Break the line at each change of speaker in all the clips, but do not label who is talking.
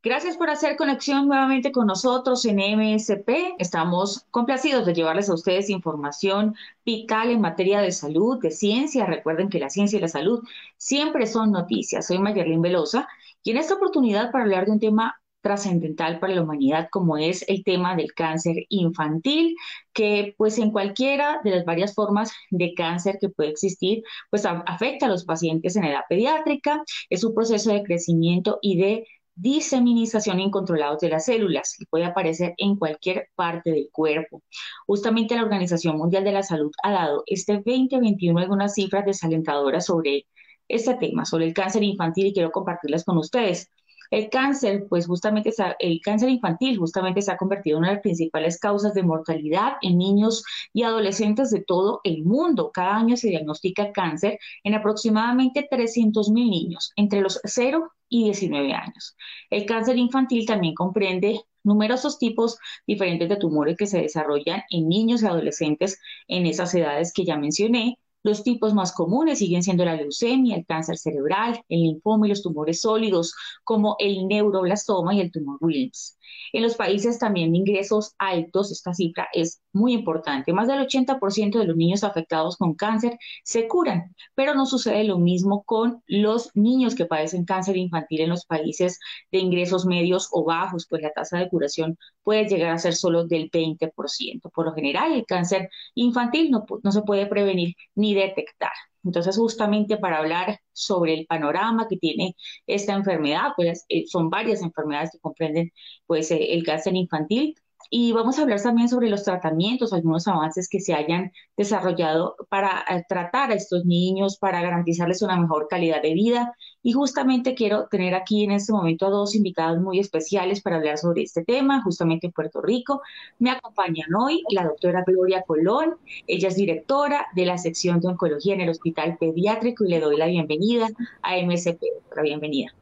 Gracias por hacer conexión nuevamente con nosotros en MSP. Estamos complacidos de llevarles a ustedes información vital en materia de salud, de ciencia. Recuerden que la ciencia y la salud siempre son noticias. Soy Mayerlin Velosa y en esta oportunidad para hablar de un tema trascendental para la humanidad como es el tema del cáncer infantil, que pues en cualquiera de las varias formas de cáncer que puede existir, pues afecta a los pacientes en edad pediátrica, es un proceso de crecimiento y de diseminización incontrolados de las células y puede aparecer en cualquier parte del cuerpo. Justamente la Organización Mundial de la Salud ha dado este 2021 algunas cifras desalentadoras sobre este tema, sobre el cáncer infantil y quiero compartirlas con ustedes. El cáncer, pues justamente el cáncer infantil justamente se ha convertido en una de las principales causas de mortalidad en niños y adolescentes de todo el mundo. Cada año se diagnostica cáncer en aproximadamente 300 mil niños entre los 0 y 19 años. El cáncer infantil también comprende numerosos tipos diferentes de tumores que se desarrollan en niños y adolescentes en esas edades que ya mencioné, los tipos más comunes siguen siendo la leucemia, el cáncer cerebral, el linfoma y los tumores sólidos, como el neuroblastoma y el tumor Wilms. En los países también de ingresos altos, esta cifra es muy importante. Más del 80% de los niños afectados con cáncer se curan, pero no sucede lo mismo con los niños que padecen cáncer infantil en los países de ingresos medios o bajos, pues la tasa de curación puede llegar a ser solo del 20%. Por lo general, el cáncer infantil no, no se puede prevenir ni detectar. Entonces, justamente para hablar sobre el panorama que tiene esta enfermedad, pues eh, son varias enfermedades que comprenden pues eh, el cáncer infantil. Y vamos a hablar también sobre los tratamientos, algunos avances que se hayan desarrollado para eh, tratar a estos niños, para garantizarles una mejor calidad de vida. Y justamente quiero tener aquí en este momento a dos invitados muy especiales para hablar sobre este tema, justamente en Puerto Rico. Me acompañan hoy la doctora Gloria Colón. Ella es directora de la sección de oncología en el Hospital Pediátrico y le doy la bienvenida a MSP. La bienvenida.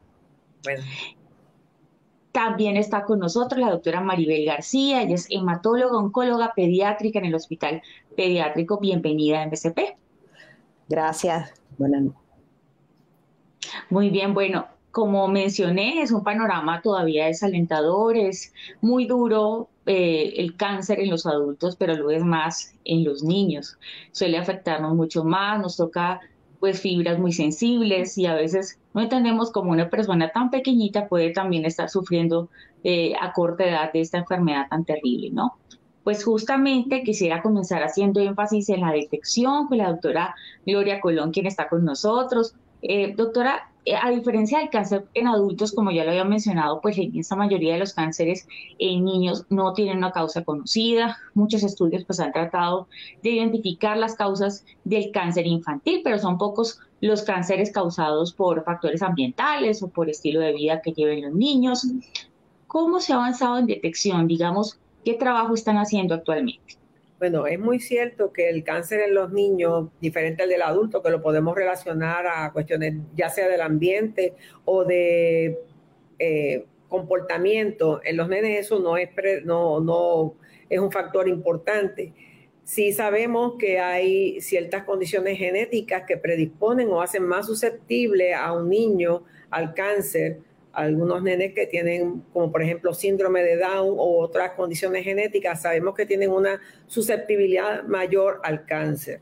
Bueno. También está con nosotros la doctora Maribel García, ella es hematóloga, oncóloga pediátrica en el Hospital Pediátrico. Bienvenida a MSP.
Gracias. Buenas
Muy bien, bueno, como mencioné, es un panorama todavía desalentador, es muy duro eh, el cáncer en los adultos, pero lo es más en los niños. Suele afectarnos mucho más, nos toca pues fibras muy sensibles y a veces no entendemos cómo una persona tan pequeñita puede también estar sufriendo eh, a corta edad de esta enfermedad tan terrible, ¿no? Pues justamente quisiera comenzar haciendo énfasis en la detección con la doctora Gloria Colón, quien está con nosotros. Eh, doctora, eh, a diferencia del cáncer en adultos, como ya lo había mencionado, pues la inmensa mayoría de los cánceres en niños no tienen una causa conocida. Muchos estudios pues han tratado de identificar las causas del cáncer infantil, pero son pocos los cánceres causados por factores ambientales o por estilo de vida que lleven los niños. ¿Cómo se ha avanzado en detección? Digamos, ¿qué trabajo están haciendo actualmente?
Bueno, es muy cierto que el cáncer en los niños, diferente al del adulto, que lo podemos relacionar a cuestiones ya sea del ambiente o de eh, comportamiento, en los nenes eso no es, no, no es un factor importante. Sí sabemos que hay ciertas condiciones genéticas que predisponen o hacen más susceptible a un niño al cáncer algunos nenes que tienen, como por ejemplo síndrome de Down o otras condiciones genéticas, sabemos que tienen una susceptibilidad mayor al cáncer.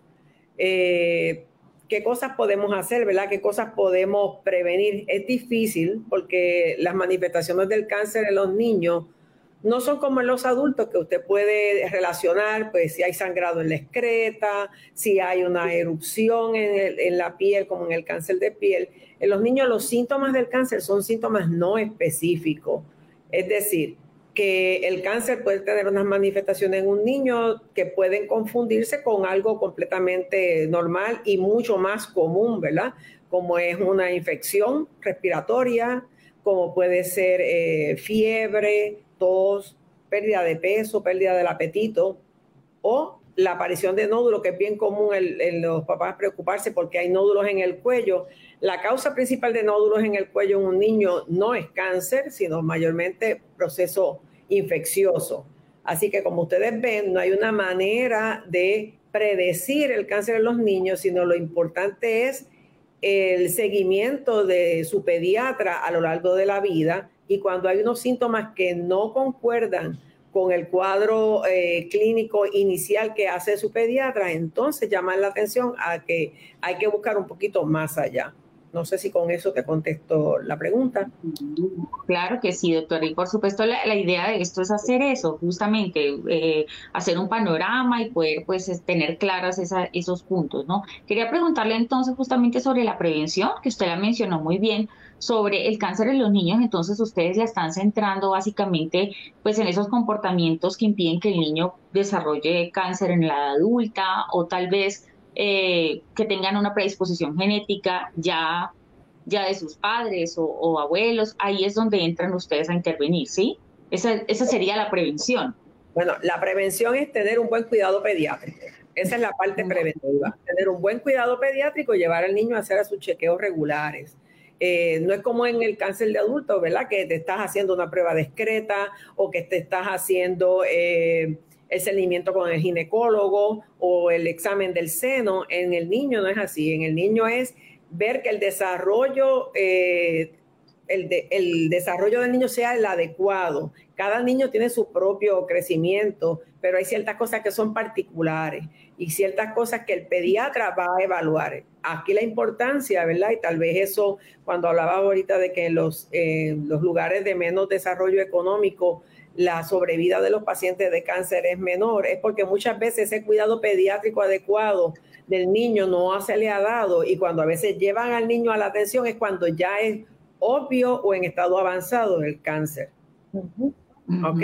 Eh, ¿Qué cosas podemos hacer, verdad? ¿Qué cosas podemos prevenir? Es difícil porque las manifestaciones del cáncer en los niños no son como en los adultos que usted puede relacionar, pues si hay sangrado en la excreta, si hay una erupción en, la piel, como en el cáncer de piel. En los niños los síntomas del cáncer son síntomas no específicos. Es decir, que el cáncer puede tener unas manifestaciones en un niño que pueden confundirse con algo completamente normal y mucho más común, ¿verdad? Como es una infección respiratoria, como puede ser eh, fiebre, tos, pérdida de peso, pérdida del apetito, o la aparición de nódulos, que es bien común en, los papás preocuparse porque hay nódulos en el cuello. La causa principal de nódulos en el cuello en un niño no es cáncer, sino mayormente proceso infeccioso. Así que como ustedes ven, no hay una manera de predecir el cáncer en los niños, sino lo importante es el seguimiento de su pediatra a lo largo de la vida y cuando hay unos síntomas que no concuerdan con el cuadro eh, clínico inicial que hace su pediatra, entonces llaman la atención a que hay que buscar un poquito más allá. No sé si con eso te contesto la pregunta.
Claro que sí, doctor. Y por supuesto la, idea de esto es hacer eso, justamente, eh, hacer un panorama y poder pues tener claras esos puntos, ¿no? Quería preguntarle entonces justamente sobre la prevención, que usted la mencionó muy bien, sobre el cáncer en los niños, entonces ustedes la están centrando básicamente pues en esos comportamientos que impiden que el niño desarrolle cáncer en la edad adulta o tal vez eh, que tengan una predisposición genética ya, ya de sus padres o, abuelos, ahí es donde entran ustedes a intervenir, ¿sí? Esa, esa sería la prevención.
Bueno, la prevención es tener un buen cuidado pediátrico. Esa es la parte preventiva. Tener un buen cuidado pediátrico y llevar al niño a hacer sus chequeos regulares. Eh, no es como en el cáncer de adultos, ¿verdad? Que te estás haciendo una prueba discreta o que te estás haciendo eh, el seguimiento con el ginecólogo o el examen del seno. En el niño no es así. En el niño es ver que el desarrollo, eh, el, el desarrollo del niño sea el adecuado. Cada niño tiene su propio crecimiento, pero hay ciertas cosas que son particulares y ciertas cosas que el pediatra va a evaluar. Aquí la importancia, ¿verdad? Y tal vez eso, cuando hablaba ahorita de que los, eh, los lugares de menos desarrollo económico, la sobrevida de los pacientes de cáncer es menor, es porque muchas veces ese cuidado pediátrico adecuado del niño no se le ha dado y cuando a veces llevan al niño a la atención es cuando ya es obvio o en estado avanzado el cáncer. ¿Ok?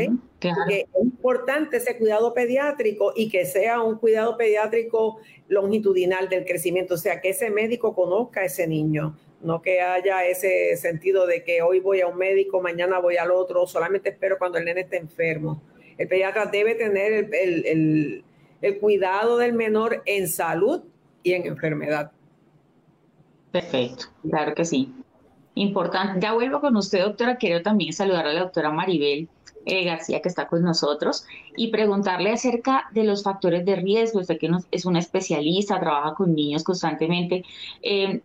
es importante ese cuidado pediátrico y que sea un cuidado pediátrico longitudinal del crecimiento, o sea, que ese médico conozca a ese niño, no que haya ese sentido de que hoy voy a un médico, mañana voy al otro, solamente espero cuando el nene esté enfermo. El pediatra debe tener el, el cuidado del menor en salud y en enfermedad.
Perfecto, claro que sí. Importante. Ya vuelvo con usted, doctora. Quiero también saludar a la doctora Maribel eh, García, que está con nosotros, y preguntarle acerca de los factores de riesgo. Usted que es una especialista, trabaja con niños constantemente. Eh,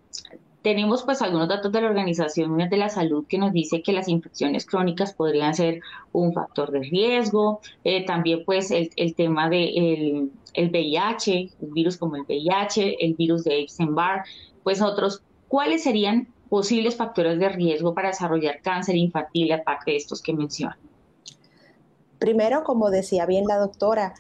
tenemos pues algunos datos de la Organización Mundial de la Salud que nos dice que las infecciones crónicas podrían ser un factor de riesgo. Eh, también pues el, tema del de el VIH, un virus como el VIH, el virus de Epstein-Barr, pues otros. ¿Cuáles serían posibles factores de riesgo para desarrollar cáncer infantil aparte de estos que mencionan?
Primero, como decía bien la doctora,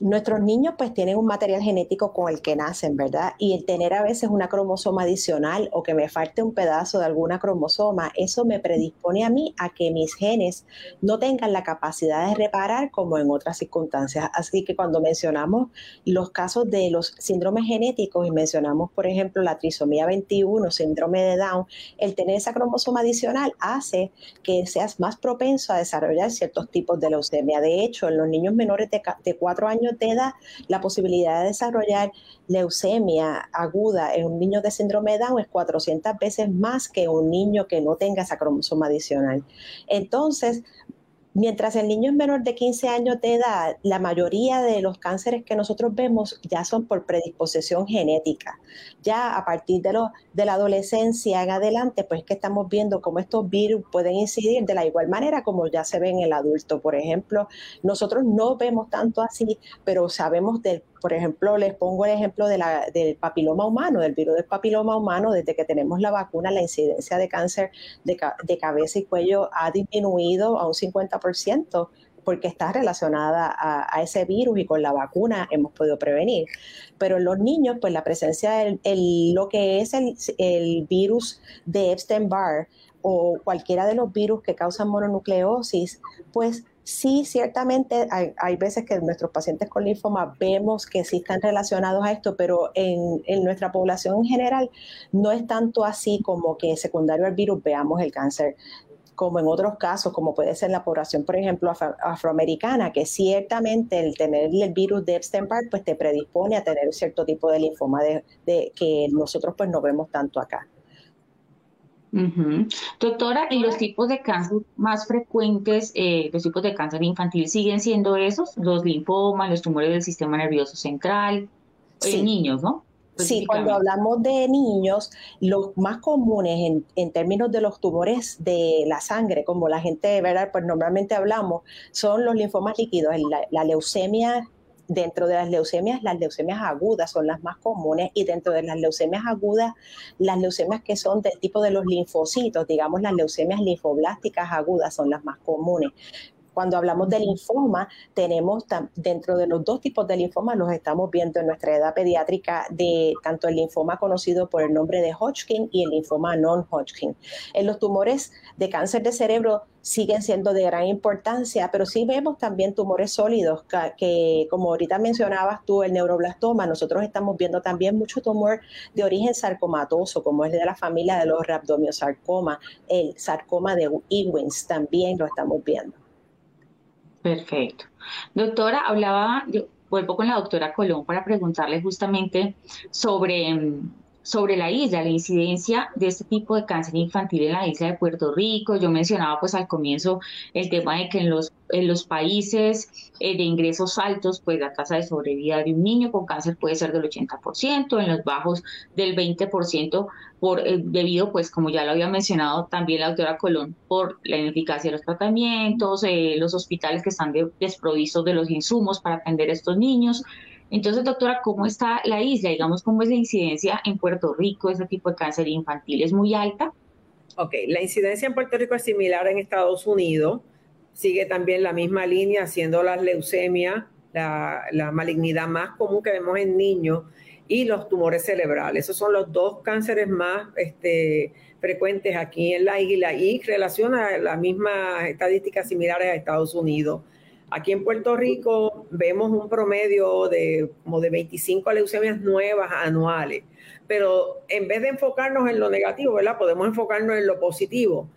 nuestros niños pues tienen un material genético con el que nacen, ¿verdad? Y el tener a veces una cromosoma adicional o que me falte un pedazo de alguna cromosoma, eso me predispone a mí a que mis genes no tengan la capacidad de reparar como en otras circunstancias. Así que cuando mencionamos los casos de los síndromes genéticos y mencionamos, por ejemplo, la trisomía 21, síndrome de Down, el tener esa cromosoma adicional hace que seas más propenso a desarrollar ciertos tipos de leucemia. De hecho, en los niños menores de, de 4 años te da la posibilidad de desarrollar leucemia aguda en un niño de síndrome de Down es 400 veces más que un niño que no tenga esa cromosoma adicional. Entonces, Mientras el niño es menor de 15 años de edad, la mayoría de los cánceres que nosotros vemos ya son por predisposición genética. Ya a partir de, lo, de la adolescencia en adelante, pues que estamos viendo cómo estos virus pueden incidir de la igual manera como ya se ve en el adulto. Por ejemplo, nosotros no vemos tanto así, pero sabemos del por ejemplo, les pongo el ejemplo de la, del papiloma humano, del virus del papiloma humano. Desde que tenemos la vacuna, la incidencia de cáncer de, cabeza y cuello ha disminuido a un 50% porque está relacionada a, ese virus y con la vacuna hemos podido prevenir. Pero en los niños, pues la presencia de lo que es el, el virus de Epstein-Barr o cualquiera de los virus que causan mononucleosis, pues Sí, ciertamente hay, veces que nuestros pacientes con linfoma vemos que sí están relacionados a esto, pero en, nuestra población en general no es tanto así como que secundario al virus veamos el cáncer. como en otros casos, como puede ser la población, por ejemplo, afroamericana, que ciertamente el tener el virus de Epstein-Barr pues te predispone a tener cierto tipo de linfoma de, que nosotros pues no vemos tanto acá.
Doctora, ¿y los tipos de cáncer más frecuentes, eh, los tipos de cáncer infantil siguen siendo esos? Los linfomas, los tumores del sistema nervioso central, en niños, ¿no?
Sí, cuando hablamos de niños, los más comunes en, términos de los tumores de la sangre, como la gente, ¿verdad? Pues normalmente hablamos, son los linfomas líquidos, la, leucemia dentro de las leucemias, las leucemias agudas son las más comunes y dentro de las leucemias agudas, las leucemias que son del tipo de los linfocitos, digamos las leucemias linfoblásticas agudas son las más comunes. Cuando hablamos de linfoma, tenemos dentro de los dos tipos de linfoma, los estamos viendo en nuestra edad pediátrica, de tanto el linfoma conocido por el nombre de Hodgkin y el linfoma non-Hodgkin. En los tumores de cáncer de cerebro siguen siendo de gran importancia, pero sí vemos también tumores sólidos, que, como ahorita mencionabas tú, el neuroblastoma, nosotros estamos viendo también mucho tumor de origen sarcomatoso, como es de la familia de los rhabdomiosarcoma, el sarcoma de Ewins también lo estamos viendo.
Perfecto. Doctora, hablaba, yo vuelvo con la doctora Colón para preguntarle justamente sobre, mm, sobre la isla, la incidencia de este tipo de cáncer infantil en la isla de Puerto Rico. Yo mencionaba pues al comienzo el tema de que en los, en los países eh, de ingresos altos, pues la tasa de sobrevida de un niño con cáncer puede ser del 80%, en los bajos del 20%, por, eh, debido, pues como ya lo había mencionado también la doctora Colón, por la ineficacia de los tratamientos, eh, los hospitales que están desprovistos de los insumos para atender a estos niños. Entonces, doctora, ¿cómo está la isla? Digamos, ¿cómo es la incidencia en Puerto Rico? ¿Ese tipo de cáncer infantil es muy alta?
Ok, la incidencia en Puerto Rico es similar en Estados Unidos. Sigue también la misma línea, siendo la leucemia la, malignidad más común que vemos en niños y los tumores cerebrales. Esos son los dos cánceres más este, frecuentes aquí en la isla y relaciona las mismas estadísticas similares a Estados Unidos. Aquí en Puerto Rico vemos un promedio de como de 25 leucemias nuevas anuales, pero en vez de enfocarnos en lo negativo, ¿verdad? Podemos enfocarnos en lo positivo.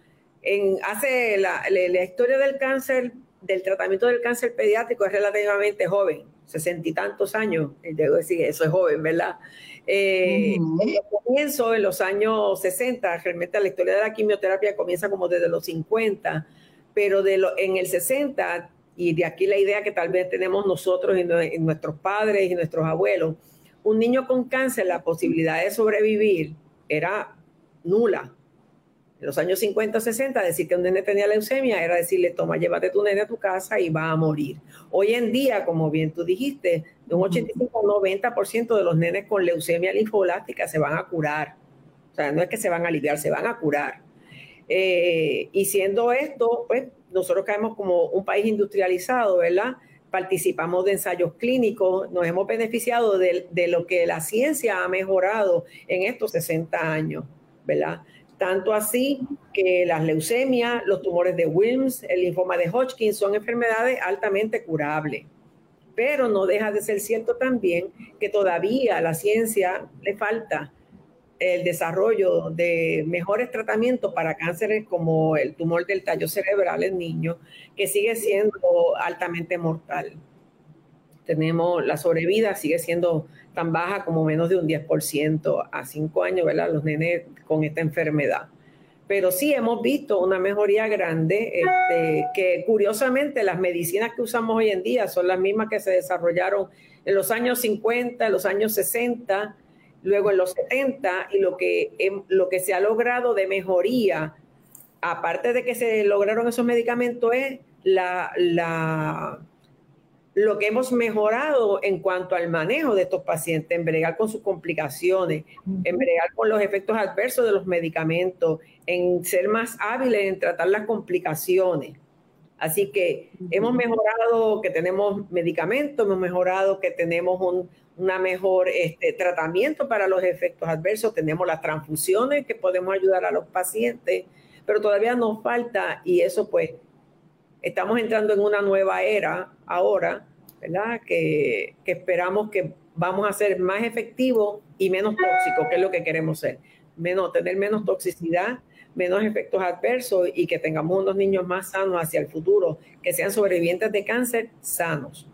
En, hace la, la historia del cáncer, del tratamiento del cáncer pediátrico es relativamente joven sesenta y tantos años, debo decir, eso es joven, ¿verdad? Eh, comienzo en los años 60, realmente la historia de la quimioterapia comienza como desde los 50, pero de lo, en el 60, y de aquí la idea que tal vez tenemos nosotros y nuestros padres y nuestros abuelos, un niño con cáncer, la posibilidad de sobrevivir era nula en los años 50 o 60, decir que un nene tenía leucemia era decirle, toma, llévate tu nene a tu casa y va a morir. Hoy en día, como bien tú dijiste, de un 85 o 90% de los nenes con leucemia linfoblástica se van a curar. O sea, no es que se van a aliviar, se van a curar. Eh, y siendo esto, pues nosotros caemos como un país industrializado, ¿verdad? Participamos de ensayos clínicos, nos hemos beneficiado de, lo que la ciencia ha mejorado en estos 60 años, ¿verdad? Tanto así que las leucemias, los tumores de Wilms, el linfoma de Hodgkin son enfermedades altamente curables. Pero no deja de ser cierto también que todavía la ciencia le falta el desarrollo de mejores tratamientos para cánceres como el tumor del tallo cerebral en niños, que sigue siendo altamente mortal. Tenemos la sobrevida, sigue siendo tan baja como menos de un 10% a 5 años, ¿verdad? Los nenes con esta enfermedad. Pero sí hemos visto una mejoría grande, este, que curiosamente las medicinas que usamos hoy en día son las mismas que se desarrollaron en los años 50, en los años 60, luego en los 70, y lo que, lo que se ha logrado de mejoría, aparte de que se lograron esos medicamentos, es la, la lo que hemos mejorado en cuanto al manejo de estos pacientes, en bregar con sus complicaciones, en bregar con los efectos adversos de los medicamentos, en ser más hábiles en tratar las complicaciones. Así que hemos mejorado que tenemos medicamentos, hemos mejorado que tenemos un una mejor este, tratamiento para los efectos adversos, tenemos las transfusiones que podemos ayudar a los pacientes, pero todavía nos falta y eso pues estamos entrando en una nueva era ahora, ¿verdad? Que, esperamos que vamos a ser más efectivos y menos tóxicos, que es lo que queremos ser. Menos, tener menos toxicidad menos efectos adversos y que tengamos unos niños más sanos hacia el futuro, que sean sobrevivientes de cáncer sanos.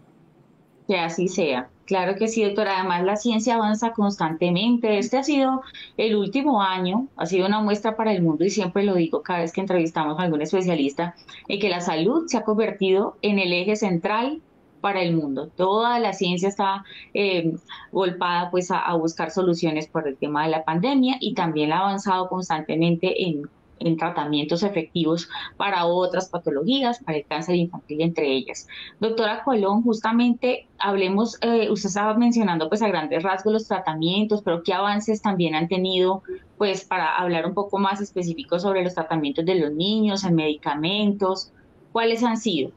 Que así sea. Claro que sí, doctora. Además, la ciencia avanza constantemente. Este ha sido el último año, ha sido una muestra para el mundo y siempre lo digo cada vez que entrevistamos a algún especialista, en que la salud se ha convertido en el eje central para el mundo. Toda la ciencia está eh, golpada pues a, buscar soluciones por el tema de la pandemia y también ha avanzado constantemente en, tratamientos efectivos para otras patologías, para el cáncer infantil entre ellas. Doctora Colón, justamente hablemos, eh, usted estaba mencionando pues a grandes rasgos los tratamientos, pero qué avances también han tenido pues para hablar un poco más específico sobre los tratamientos de los niños, en medicamentos, ¿cuáles han sido?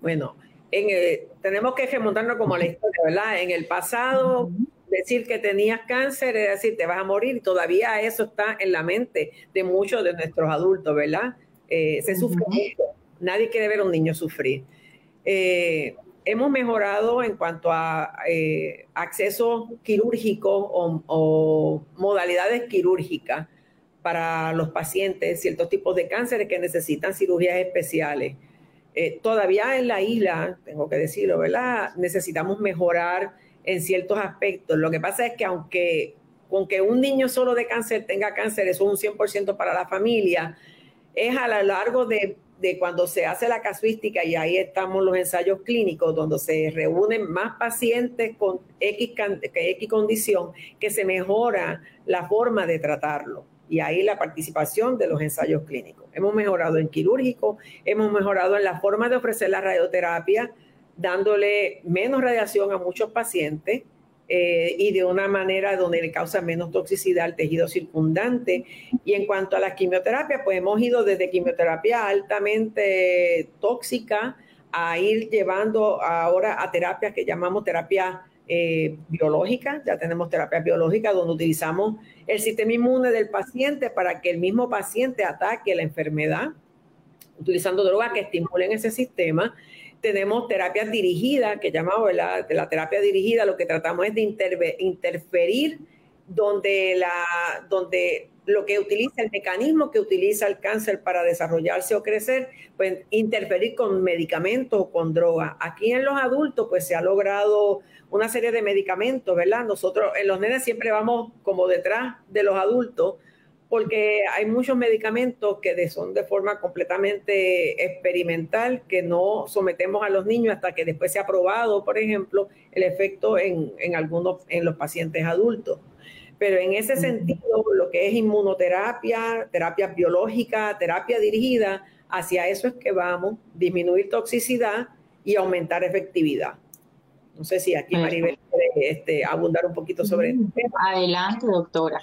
Bueno, tenemos que remontarnos como a la historia, ¿verdad? En el pasado, decir que tenías cáncer es decir, te vas a morir, y todavía eso está en la mente de muchos de nuestros adultos, ¿verdad? Eh, se sufre mucho. Nadie quiere ver a un niño sufrir. Eh, hemos mejorado en cuanto a eh, acceso quirúrgico o, o, modalidades quirúrgicas para los pacientes, ciertos tipos de cánceres que necesitan cirugías especiales. Eh, todavía en la isla, tengo que decirlo, ¿verdad? Necesitamos mejorar en ciertos aspectos. Lo que pasa es que aunque, aunque un niño solo de cáncer tenga cáncer, eso es un 100% para la familia, es a lo largo de, cuando se hace la casuística y ahí estamos los ensayos clínicos, donde se reúnen más pacientes con X, X condición, que se mejora la forma de tratarlo y ahí la participación de los ensayos clínicos. Hemos mejorado en quirúrgico, hemos mejorado en la forma de ofrecer la radioterapia, dándole menos radiación a muchos pacientes eh, y de una manera donde le causa menos toxicidad al tejido circundante. Y en cuanto a la quimioterapia, pues hemos ido desde quimioterapia altamente tóxica a ir llevando ahora a terapias que llamamos terapia eh, biológica, ya tenemos terapia biológica donde utilizamos el sistema inmune del paciente para que el mismo paciente ataque la enfermedad, utilizando drogas que estimulen ese sistema. Tenemos terapias dirigidas, que llamamos la, la terapia dirigida, lo que tratamos es de interferir donde, la, donde lo que utiliza, el mecanismo que utiliza el cáncer para desarrollarse o crecer, pues interferir con medicamentos o con drogas. Aquí en los adultos, pues se ha logrado una serie de medicamentos, ¿verdad? Nosotros en los nenes siempre vamos como detrás de los adultos porque hay muchos medicamentos que son de forma completamente experimental, que no sometemos a los niños hasta que después se ha probado, por ejemplo, el efecto en, en algunos, en los pacientes adultos. Pero en ese sentido, lo que es inmunoterapia, terapia biológica, terapia dirigida, hacia eso es que vamos, disminuir toxicidad y aumentar efectividad. No sé si aquí Maribel quiere este, abundar un poquito sobre
mm, Adelante, doctora.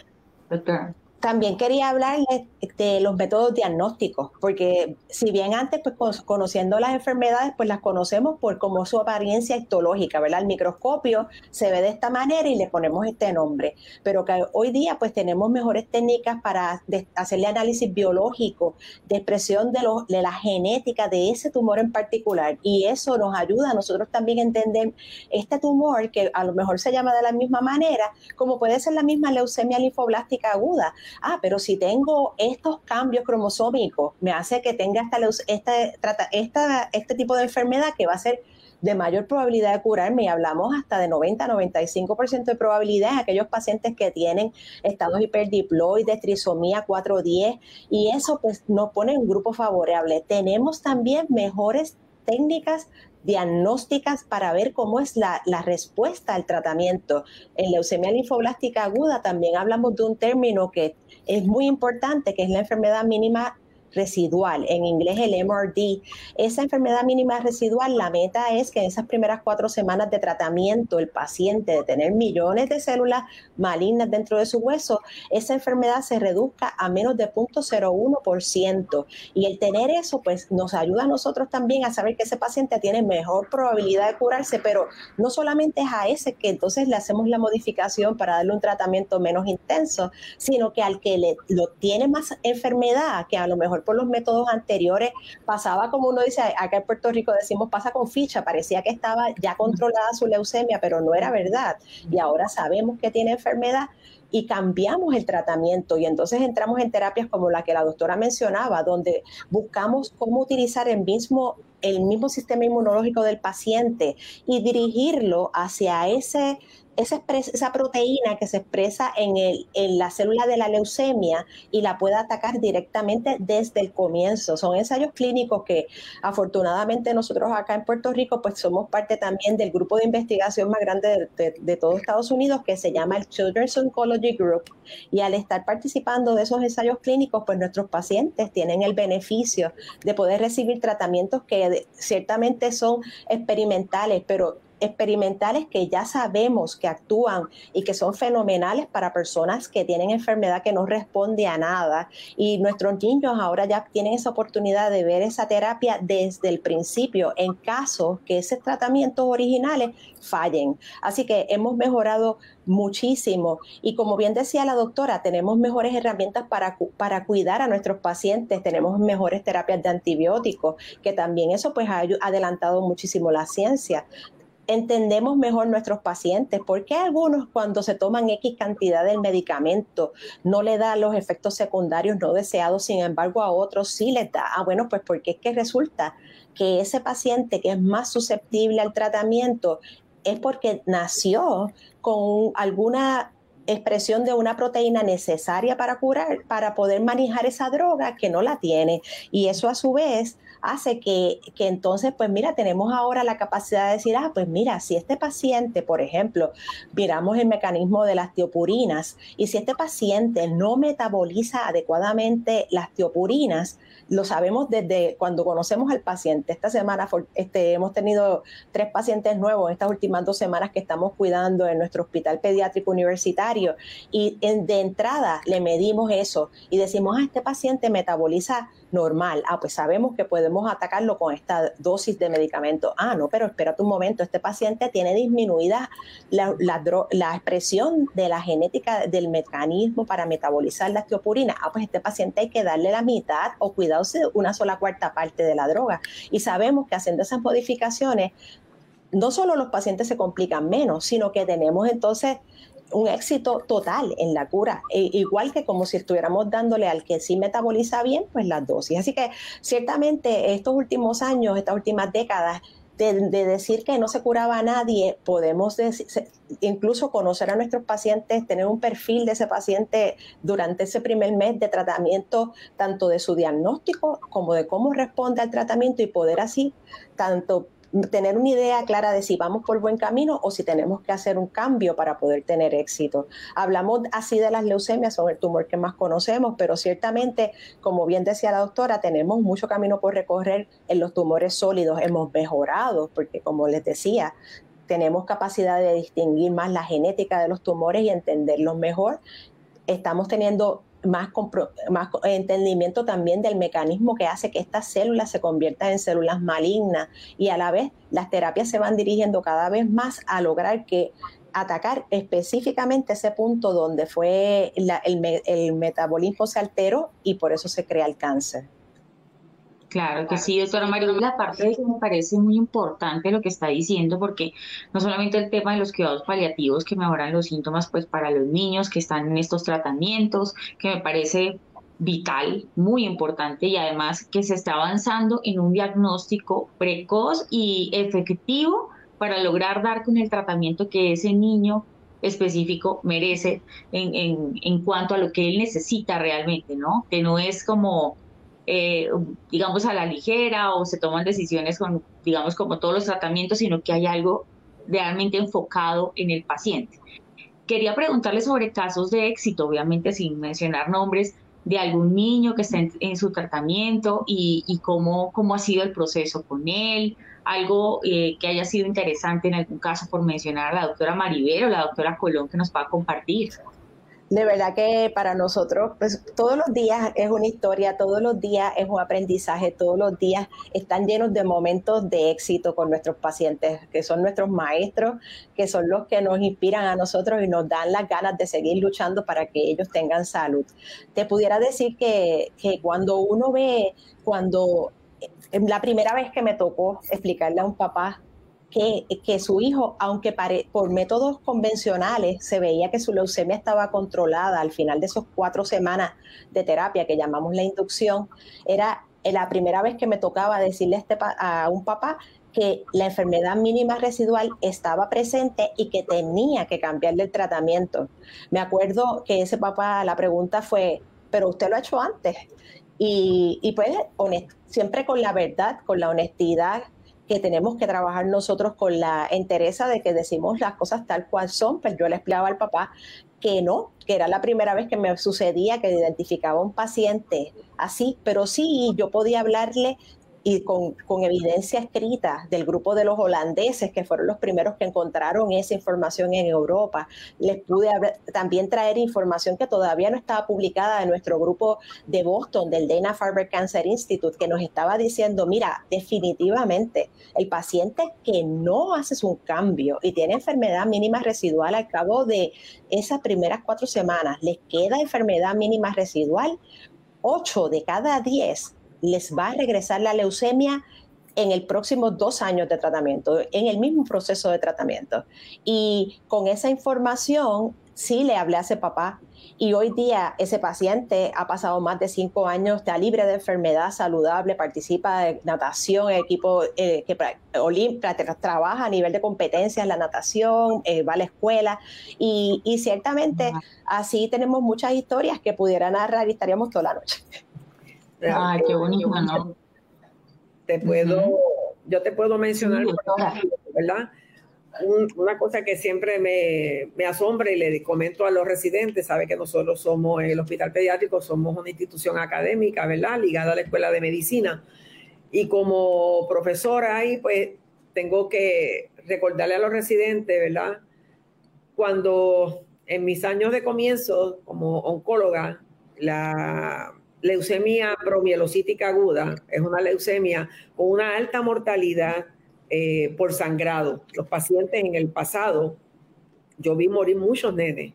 doctora. También quería hablarles de los métodos diagnósticos, porque si bien antes, pues conociendo las enfermedades, pues las conocemos por como su apariencia histológica, ¿verdad? El microscopio se ve de esta manera y le ponemos este nombre, pero que hoy día pues tenemos mejores técnicas para hacerle análisis biológico de expresión de, de la genética de ese tumor en particular y eso nos ayuda a nosotros también a entender este tumor que a lo mejor se llama de la misma manera, como puede ser la misma leucemia linfoblástica aguda ah, pero si tengo estos cambios cromosómicos, me hace que tenga esta, esta, este tipo de enfermedad que va a ser de mayor probabilidad de curarme y hablamos hasta de 90-95% de probabilidad en aquellos pacientes que tienen estados hiperdiploides, trisomía 410 y eso pues nos pone en un grupo favorable. Tenemos también mejores técnicas diagnósticas para ver cómo es la, respuesta al tratamiento. En leucemia linfoblástica aguda también hablamos de un término que es muy importante, que es la enfermedad mínima residual, en inglés el MRD. Esa enfermedad mínima residual, la meta es que en esas primeras cuatro semanas de tratamiento, el paciente de tener millones de células malignas dentro de su hueso, esa enfermedad se reduzca a menos de 0.01%. Y el tener eso, pues nos ayuda a nosotros también a saber que ese paciente tiene mejor probabilidad de curarse, pero no solamente es a ese que entonces le hacemos la modificación para darle un tratamiento menos intenso, sino que al que le, lo tiene más enfermedad, que a lo mejor por los métodos anteriores, pasaba como uno dice, acá en Puerto Rico decimos pasa con ficha, parecía que estaba ya controlada su leucemia, pero no era verdad. Y ahora sabemos que tiene enfermedad y cambiamos el tratamiento. Y entonces entramos en terapias como la que la doctora mencionaba, donde buscamos cómo utilizar el mismo el mismo sistema inmunológico del paciente y dirigirlo hacia ese esa, esa, proteína que se expresa en, el, la célula de la leucemia y la pueda atacar directamente desde el comienzo. Son ensayos clínicos que afortunadamente nosotros acá en Puerto Rico pues somos parte también del grupo de investigación más grande de, de, todo Estados Unidos que se llama el Children's Oncology Group y al estar participando de esos ensayos clínicos pues nuestros pacientes tienen el beneficio de poder recibir tratamientos que ciertamente son experimentales pero experimentales que ya sabemos que actúan y que son fenomenales para personas que tienen enfermedad que no responde a nada. Y nuestros niños ahora ya tienen esa oportunidad de ver esa terapia desde el principio en caso que esos tratamientos originales fallen. Así que hemos mejorado muchísimo y como bien decía la doctora, tenemos mejores herramientas para, para cuidar a nuestros pacientes, tenemos mejores terapias de antibióticos, que también eso pues ha adelantado muchísimo la ciencia entendemos mejor nuestros pacientes. ¿Por qué algunos cuando se toman X cantidad del medicamento no le da los efectos secundarios no deseados, sin embargo a otros sí les da? Ah, bueno, pues porque es que resulta que ese paciente que es más susceptible al tratamiento es porque nació con alguna expresión de una proteína necesaria para curar, para poder manejar esa droga que no la tiene. Y eso a su vez hace que, que, entonces, pues mira, tenemos ahora la capacidad de decir, ah, pues mira, si este paciente, por ejemplo, miramos el mecanismo de las tiopurinas, y si este paciente no metaboliza adecuadamente las tiopurinas, lo sabemos desde cuando conocemos al paciente. Esta semana este, hemos tenido tres pacientes nuevos, estas últimas dos semanas que estamos cuidando en nuestro hospital pediátrico universitario, y de entrada le medimos eso y decimos, ah, este paciente metaboliza normal. Ah, pues sabemos que podemos atacarlo con esta dosis de medicamento. Ah, no, pero espérate un momento, este paciente tiene disminuida la, la, expresión de la genética del mecanismo para metabolizar la osteopurina. Ah, pues este paciente hay que darle la mitad o cuidarse una sola cuarta parte de la droga. Y sabemos que haciendo esas modificaciones, no solo los pacientes se complican menos, sino que tenemos entonces un éxito total en la cura, e, igual que como si estuviéramos dándole al que sí metaboliza bien, pues las dosis. Así que ciertamente estos últimos años, estas últimas décadas, de, decir que no se curaba a nadie, podemos incluso conocer a nuestros pacientes, tener un perfil de ese paciente durante ese primer mes de tratamiento, tanto de su diagnóstico como de cómo responde al tratamiento y poder así tanto tener una idea clara de si vamos por buen camino o si tenemos que hacer un cambio para poder tener éxito. Hablamos así de las leucemias, son el tumor que más conocemos, pero ciertamente, como bien decía la doctora, tenemos mucho camino por recorrer en los tumores sólidos. Hemos mejorado, porque como les decía, tenemos capacidad de distinguir más la genética de los tumores y entenderlos mejor. Estamos teniendo más, más entendimiento también del mecanismo que hace que estas células se conviertan en células malignas y a la vez las terapias se van dirigiendo cada vez más a lograr que atacar específicamente ese punto donde fue el, el metabolismo se alteró y por eso se crea el cáncer.
Claro que sí, doctora María. La parte de que me parece muy importante lo que está diciendo, porque no solamente el tema de los cuidados paliativos que mejoran los síntomas, pues para los niños que están en estos tratamientos, que me parece vital, muy importante y además que se está avanzando en un diagnóstico precoz y efectivo para lograr dar con el tratamiento que ese niño específico merece en, en, en cuanto a lo que él necesita realmente, ¿no? Que no es como eh, digamos, a la ligera o se toman decisiones con, digamos, como todos los tratamientos, sino que hay algo realmente enfocado en el paciente. Quería preguntarle sobre casos de éxito, obviamente sin mencionar nombres, de algún niño que está en, su tratamiento y, cómo, cómo ha sido el proceso con él, algo eh, que haya sido interesante en algún caso por mencionar a la doctora Maribel o la doctora Colón que nos va a compartir.
De verdad que para nosotros, pues todos los días es una historia, todos los días es un aprendizaje, todos los días están llenos de momentos de éxito con nuestros pacientes, que son nuestros maestros, que son los que nos inspiran a nosotros y nos dan las ganas de seguir luchando para que ellos tengan salud. Te pudiera decir que, que cuando uno ve, cuando eh, la primera vez que me tocó explicarle a un papá que, su hijo, aunque por métodos convencionales se veía que su leucemia estaba controlada al final de esos cuatro semanas de terapia que llamamos la inducción, era la primera vez que me tocaba decirle a, este a un papá que la enfermedad mínima residual estaba presente y que tenía que cambiarle el tratamiento. Me acuerdo que ese papá, la pregunta fue, pero usted lo ha hecho antes. Y, y pues siempre con la verdad, con la honestidad, que tenemos que trabajar nosotros con la entereza de que decimos las cosas tal cual son, pues yo le explicaba al papá que no, que era la primera vez que me sucedía que identificaba un paciente así, pero sí yo podía hablarle y con, con, evidencia escrita del grupo de los holandeses, que fueron los primeros que encontraron esa información en Europa. Les pude también traer información que todavía no estaba publicada de nuestro grupo de Boston, del Dana-Farber Cancer Institute, que nos estaba diciendo, mira, definitivamente el paciente que no hace un cambio y tiene enfermedad mínima residual al cabo de esas primeras cuatro semanas, les queda enfermedad mínima residual, 8 de cada 10 les va a regresar la leucemia en el próximo dos años de tratamiento, en el mismo proceso de tratamiento. Y con esa información, sí le hablé a ese papá. Y hoy día ese paciente ha pasado más de cinco años, está libre de enfermedad, saludable, participa de natación, equipo eh, que trabaja a nivel de competencias en la natación, eh, va a la escuela. Y, ciertamente así tenemos muchas historias que pudiera narrar y estaríamos toda la noche.
Ay, qué bonito, ¿no?
Te puedo, yo te puedo mencionar, ¿verdad? una cosa que siempre me, me, asombra y le comento a los residentes, sabe que nosotros somos el hospital pediátrico, somos una institución académica, ¿verdad? Ligada a la escuela de medicina. Y como profesora ahí, pues tengo que recordarle a los residentes, ¿verdad? Cuando en mis años de comienzo como oncóloga, la leucemia promielocítica aguda es una leucemia con una alta mortalidad eh, por sangrado. Los pacientes en el pasado, yo vi morir muchos nenes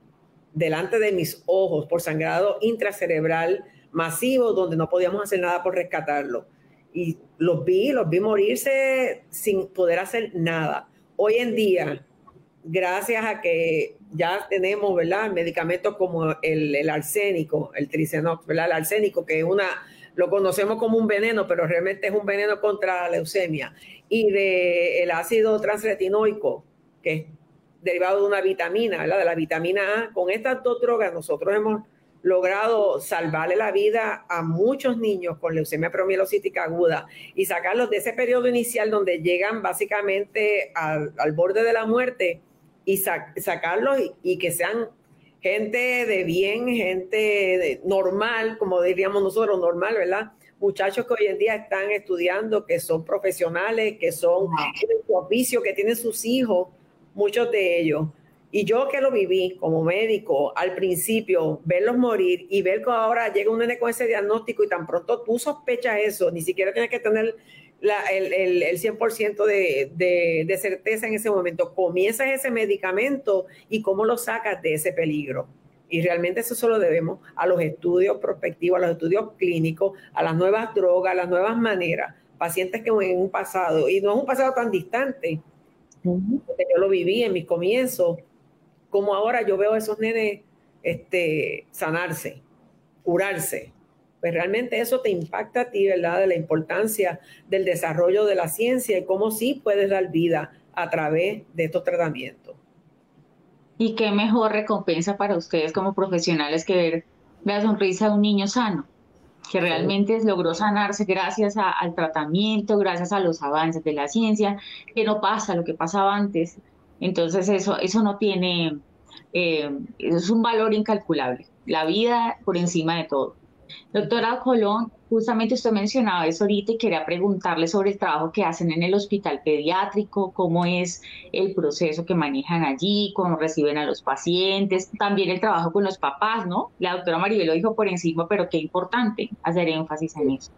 delante de mis ojos por sangrado intracerebral masivo donde no podíamos hacer nada por rescatarlo. Y los vi, los vi morirse sin poder hacer nada. Hoy en día, gracias a que ya tenemos, ¿verdad? Medicamentos como el, arsénico, el tricenox, ¿verdad? El arsénico, que es una, lo conocemos como un veneno, pero realmente es un veneno contra la leucemia. Y del el ácido transretinoico, que es derivado de una vitamina, ¿verdad? De la vitamina A. Con estas dos drogas nosotros hemos logrado salvarle la vida a muchos niños con leucemia promielocítica aguda y sacarlos de ese periodo inicial donde llegan básicamente al borde de la muerte y sacarlos y, que sean gente de bien, gente normal, como diríamos nosotros, normal, ¿verdad? Muchachos que hoy en día están estudiando, que son profesionales, que son su oficio, que tienen sus hijos, muchos de ellos. Y yo que lo viví como médico al principio, verlos morir y ver que ahora llega un nene con ese diagnóstico y tan pronto tú sospechas eso, ni siquiera tienes que tener el, el, el, 100% de, certeza en ese momento. Comienzas ese medicamento y cómo lo sacas de ese peligro. Y realmente eso solo debemos a los estudios prospectivos, a los estudios clínicos, a las nuevas drogas, a las nuevas maneras. Pacientes que en un pasado, y no es un pasado tan distante, porque yo lo viví en mis comienzos, como ahora yo veo a esos nenes este, sanarse, curarse, pues realmente eso te impacta a ti, ¿verdad? De la importancia del desarrollo de la ciencia y cómo sí puedes dar vida a través de estos tratamientos.
Y qué mejor recompensa para ustedes como profesionales que ver la sonrisa de un niño sano, que realmente logró sanarse gracias al tratamiento, gracias a los avances de la ciencia, que no pasa lo que pasaba antes. Entonces eso, eso no tiene, eh, es un valor incalculable, la vida por encima de todo. Doctora Colón, justamente usted mencionaba eso ahorita y quería preguntarle sobre el trabajo que hacen en el hospital pediátrico, cómo es el proceso que manejan allí, cómo reciben a los pacientes, también el trabajo con los papás, ¿no? La doctora Maribel lo dijo por encima, pero qué importante hacer énfasis en eso.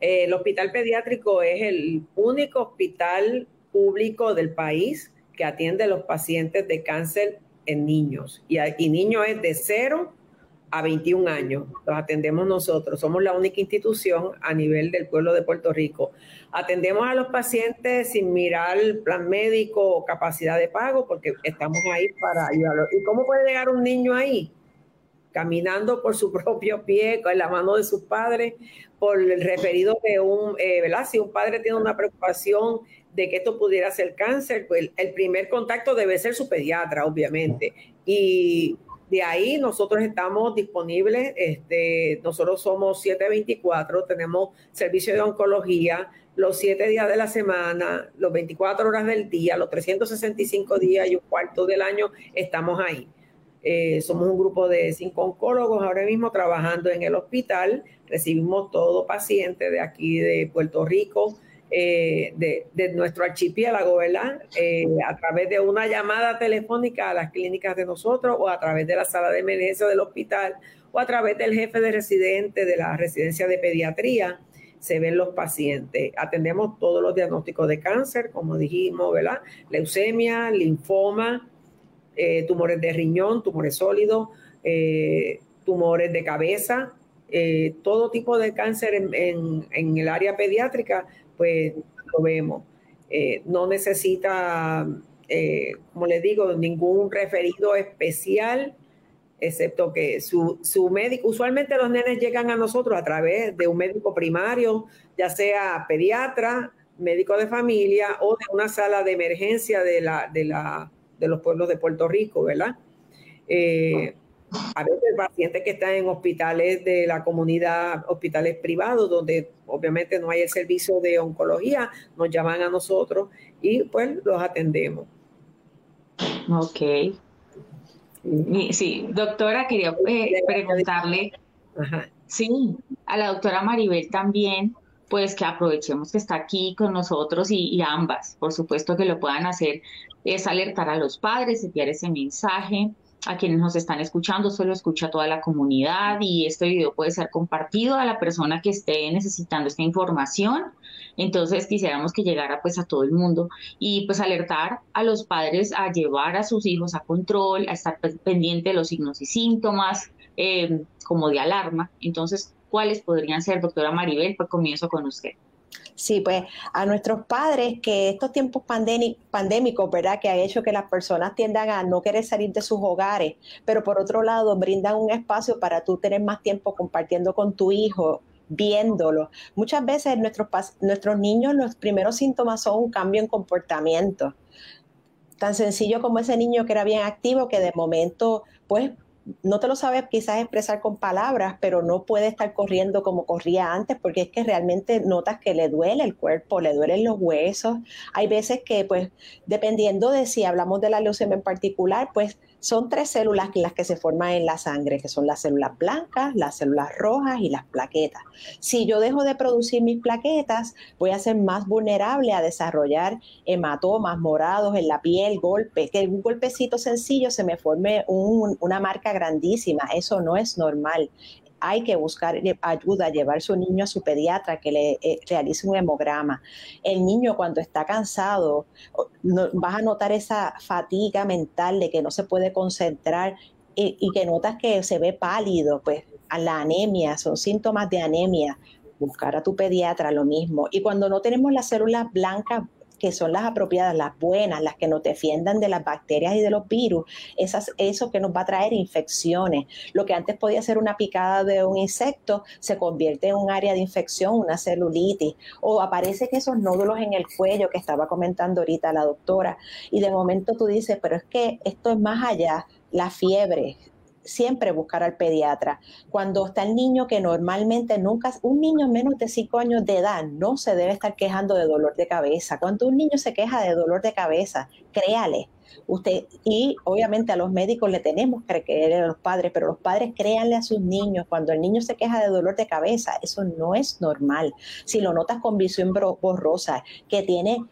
Eh, el hospital pediátrico es el único hospital público del país que atiende a los pacientes de cáncer en niños. Y, y niños es de 0 a 21 años. Los atendemos nosotros. Somos la única institución a nivel del pueblo de Puerto Rico. Atendemos a los pacientes sin mirar plan médico o capacidad de pago porque estamos ahí para ayudarlos. ¿Y cómo puede llegar un niño ahí? Caminando por su propio pie, con la mano de sus padres, por el referido de un, eh, ¿verdad? Si un padre tiene una preocupación de que esto pudiera ser cáncer, pues el primer contacto debe ser su pediatra, obviamente. Y de ahí nosotros estamos disponibles, este, nosotros somos 724, tenemos servicio de oncología los 7 días de la semana, los 24 horas del día, los 365 días y un cuarto del año, estamos ahí. Eh, somos un grupo de cinco oncólogos ahora mismo trabajando en el hospital, recibimos todo paciente de aquí de Puerto Rico, eh, de, nuestro archipiélago, ¿verdad? Eh, a través de una llamada telefónica a las clínicas de nosotros o a través de la sala de emergencia del hospital o a través del jefe de residente de la residencia de pediatría se ven los pacientes. Atendemos todos los diagnósticos de cáncer, como dijimos, ¿verdad? Leucemia, linfoma, eh, tumores de riñón, tumores sólidos, tumores de cabeza, todo tipo de cáncer en, en, el área pediátrica pues lo vemos. Eh, no necesita, eh, como les digo, ningún referido especial, excepto que su, su médico, usualmente los nenes llegan a nosotros a través de un médico primario, ya sea pediatra, médico de familia o de una sala de emergencia de, la, de, la, de los pueblos de Puerto Rico, ¿verdad? Eh, a veces pacientes que están en hospitales de la comunidad, hospitales privados, donde obviamente no hay el servicio de oncología, nos llaman a nosotros y pues los atendemos.
Ok. Sí, doctora, quería eh, preguntarle, sí, a la doctora Maribel también, pues que aprovechemos que está aquí con nosotros y, y, ambas, por supuesto que lo puedan hacer, es alertar a los padres, enviar ese mensaje, a quienes nos están escuchando, solo escucha toda la comunidad y este video puede ser compartido a la persona que esté necesitando esta información. Entonces quisiéramos que llegara pues a todo el mundo y pues alertar a los padres a llevar a sus hijos a control, a estar pendiente de los signos y síntomas eh, como de alarma. Entonces, ¿cuáles podrían ser, doctora Maribel? Pues comienzo con usted.
Sí, pues a nuestros padres que estos tiempos pandémicos, ¿verdad? Que ha hecho que las personas tiendan a no querer salir de sus hogares, pero por otro lado brindan un espacio para tú tener más tiempo compartiendo con tu hijo, viéndolo. Muchas veces nuestros, nuestros niños los primeros síntomas son un cambio en comportamiento. Tan sencillo como ese niño que era bien activo que de momento pues no te lo sabes quizás expresar con palabras, pero no puede estar corriendo como corría antes porque es que realmente notas que le duele el cuerpo, le duelen los huesos. Hay veces que, pues, dependiendo de si hablamos de la leucemia en particular, pues son tres células las que se forman en la sangre, que son las células blancas, las células rojas y las plaquetas. Si yo dejo de producir mis plaquetas, voy a ser más vulnerable a desarrollar hematomas morados en la piel, golpes, que un golpecito sencillo se me forme una marca grandísima. Eso no es normal hay que buscar ayuda, llevar su niño a su pediatra que le eh, realice un hemograma. El niño cuando está cansado, vas a notar esa fatiga mental de que no se puede concentrar y, y que notas que se ve pálido, pues la anemia, son síntomas de anemia buscar a tu pediatra lo mismo. Y cuando no tenemos las células blancas que son las apropiadas, las buenas, las que nos defiendan de las bacterias y de los virus, esas, eso que nos va a traer infecciones. Lo que antes podía ser una picada de un insecto se convierte en un área de infección, una celulitis, o aparece que esos nódulos en el cuello que estaba comentando ahorita la doctora, y de momento tú dices, pero es que esto es más allá, la fiebre, siempre buscar al pediatra. Cuando está el niño que normalmente nunca, un niño menos de 5 años de edad no se debe estar quejando de dolor de cabeza. Cuando un niño se queja de dolor de cabeza, créale, Usted, y obviamente a los médicos le tenemos que creer a los padres, pero los padres créanle a sus niños. Cuando el niño se queja de dolor de cabeza, eso no es normal. Si lo notas con visión borrosa, que tiene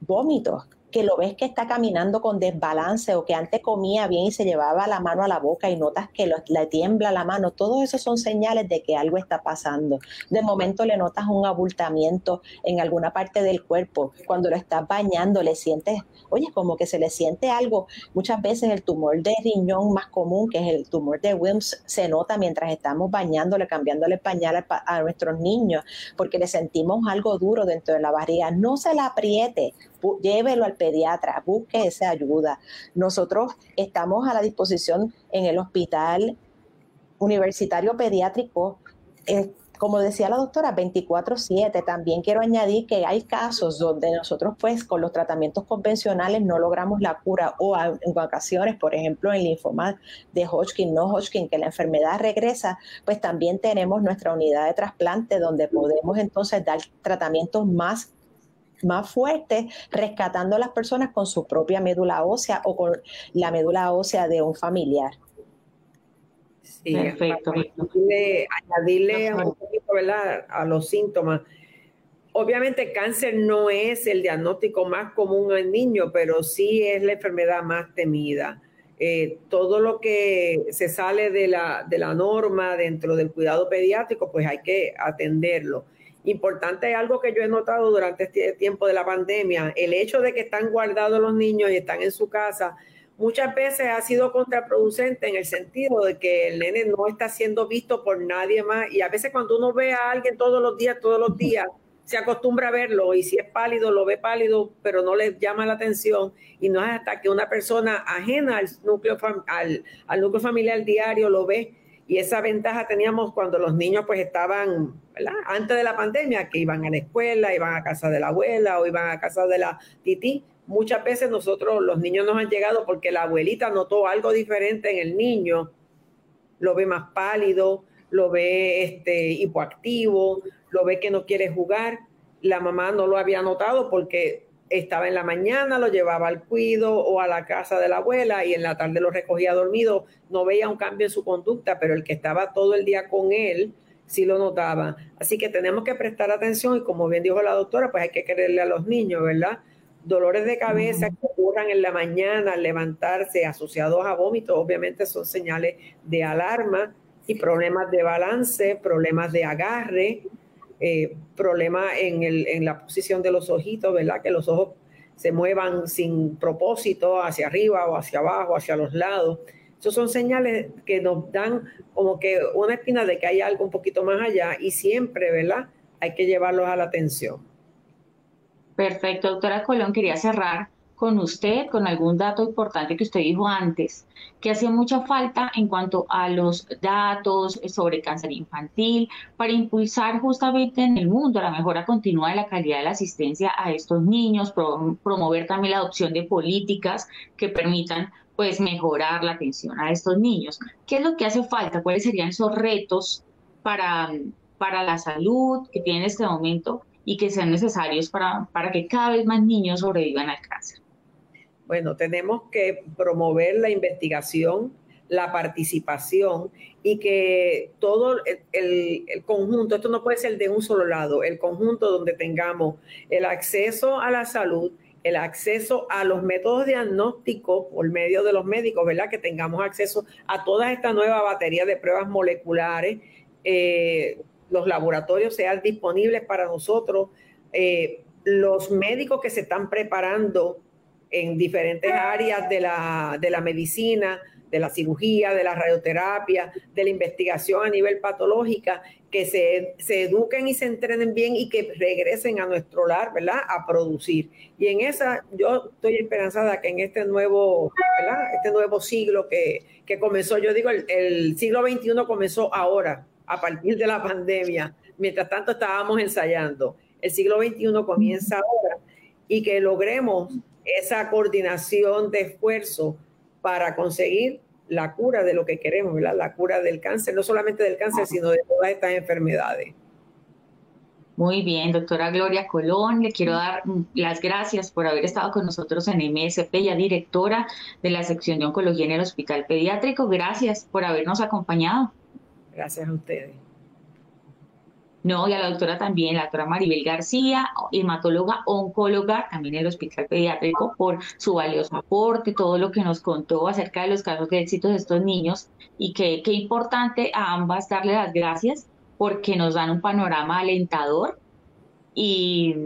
vómitos, que lo ves que está caminando con desbalance o que antes comía bien y se llevaba la mano a la boca y notas que le tiembla la mano, todos esos son señales de que algo está pasando. De momento le notas un abultamiento en alguna parte del cuerpo. Cuando lo estás bañando le sientes, oye, como que se le siente algo. Muchas veces el tumor de riñón más común, que es el tumor de Wilms, se nota mientras estamos bañándole, cambiándole pañal a, a nuestros niños, porque le sentimos algo duro dentro de la barriga. No se la apriete, llévelo al pediatra, busque esa ayuda. Nosotros estamos a la disposición en el hospital universitario pediátrico. Eh, como decía la doctora, 24/7. También quiero añadir que hay casos donde nosotros pues con los tratamientos convencionales no logramos la cura o en ocasiones, por ejemplo, en linfoma de Hodgkin, no Hodgkin, que la enfermedad regresa, pues también tenemos nuestra unidad de trasplante donde podemos entonces dar tratamientos más más fuerte, rescatando a las personas con su propia médula ósea o con la médula ósea de un familiar.
Sí, Perfecto. Añadirle, un poquito a los síntomas. Obviamente el cáncer no es el diagnóstico más común en niños, pero sí es la enfermedad más temida. Eh, todo lo que se sale de la, de la norma dentro del cuidado pediátrico, pues hay que atenderlo Importante algo que yo he notado durante este tiempo de la pandemia, el hecho de que están guardados los niños y están en su casa, muchas veces ha sido contraproducente en el sentido de que el nene no está siendo visto por nadie más. Y a veces cuando uno ve a alguien todos los días, todos los días, se acostumbra a verlo y si es pálido, lo ve pálido, pero no le llama la atención. Y no es hasta que una persona ajena al núcleo, al, al núcleo familiar diario lo ve y esa ventaja teníamos cuando los niños pues estaban, ¿verdad? Antes de la pandemia, que iban a la escuela, iban a casa de la abuela o iban a casa de la tití. Muchas veces nosotros, los niños nos han llegado porque la abuelita notó algo diferente en el niño, lo ve más pálido, lo ve este, hipoactivo, lo ve que no quiere jugar. La mamá no lo había notado porque estaba en la mañana, lo llevaba al cuido o a la casa de la abuela y en la tarde lo recogía dormido, no veía un cambio en su conducta, pero el que estaba todo el día con él sí lo notaba. Así que tenemos que prestar atención y como bien dijo la doctora, pues hay que quererle a los niños, ¿verdad? Dolores de cabeza que ocurran en la mañana al levantarse asociados a vómitos, obviamente son señales de alarma y problemas de balance, problemas de agarre, eh, problema en, el, en la posición de los ojitos, ¿verdad? Que los ojos se muevan sin propósito hacia arriba o hacia abajo, hacia los lados. Esos son señales que nos dan como que una espina de que hay algo un poquito más allá y siempre, ¿verdad? Hay que llevarlos a la atención.
Perfecto, doctora Colón, quería cerrar con usted, con algún dato importante que usted dijo antes, que hacía mucha falta en cuanto a los datos sobre cáncer infantil para impulsar justamente en el mundo la mejora continua de la calidad de la asistencia a estos niños, promover también la adopción de políticas que permitan pues mejorar la atención a estos niños. ¿Qué es lo que hace falta? ¿Cuáles serían esos retos para, para la salud que tiene en este momento y que sean necesarios para, para que cada vez más niños sobrevivan al cáncer?
Bueno, tenemos que promover la investigación, la participación y que todo el, conjunto, esto no puede ser de un solo lado, el conjunto donde tengamos el acceso a la salud, el acceso a los métodos diagnósticos por medio de los médicos, ¿verdad? Que tengamos acceso a toda esta nueva batería de pruebas moleculares, eh, los laboratorios sean disponibles para nosotros, eh, los médicos que se están preparando en diferentes áreas de la, de la medicina, de la cirugía, de la radioterapia, de la investigación a nivel patológica, que se, se, eduquen y se entrenen bien y que regresen a nuestro lar, ¿verdad? A producir. Y en esa, yo estoy esperanzada que en este nuevo, ¿verdad? Este nuevo siglo que, que comenzó, yo digo, el, el siglo XXI comenzó ahora, a partir de la pandemia. Mientras tanto estábamos ensayando. El siglo XXI comienza ahora y que logremos esa coordinación de esfuerzo para conseguir la cura de lo que queremos, ¿verdad? La cura del cáncer, no solamente del cáncer, sino de todas estas enfermedades.
Muy bien, doctora Gloria Colón, le quiero dar las gracias por haber estado con nosotros en MSP, ya directora de la sección de oncología en el Hospital Pediátrico. Gracias por habernos acompañado.
Gracias a ustedes.
No, y a la doctora también, la doctora Maribel García, hematóloga, oncóloga, también en el Hospital Pediátrico, por su valioso aporte, todo lo que nos contó acerca de los casos de éxito de estos niños y que qué importante a ambas darle las gracias porque nos dan un panorama alentador y,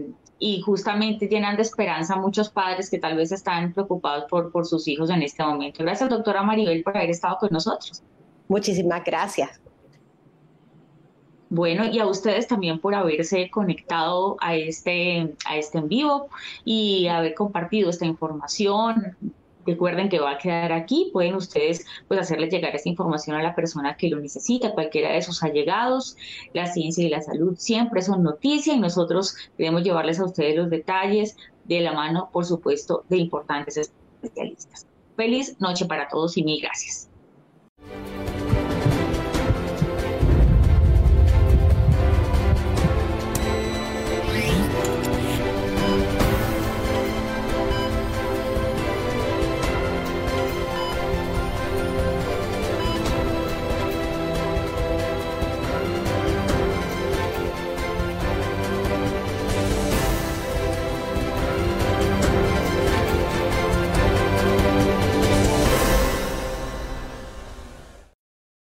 justamente llenan de esperanza a muchos padres que tal vez están preocupados por, por sus hijos en este momento. Gracias, doctora Maribel, por haber estado con nosotros.
Muchísimas gracias.
Bueno, y a ustedes también por haberse conectado a este, a este en vivo y haber compartido esta información. Recuerden que va a quedar aquí, pueden ustedes pues hacerle llegar esta información a la persona que lo necesita, cualquiera de sus allegados. La ciencia y la salud siempre son noticia y nosotros queremos llevarles a ustedes los detalles de la mano, por supuesto, de importantes especialistas. Feliz noche para todos y mil gracias.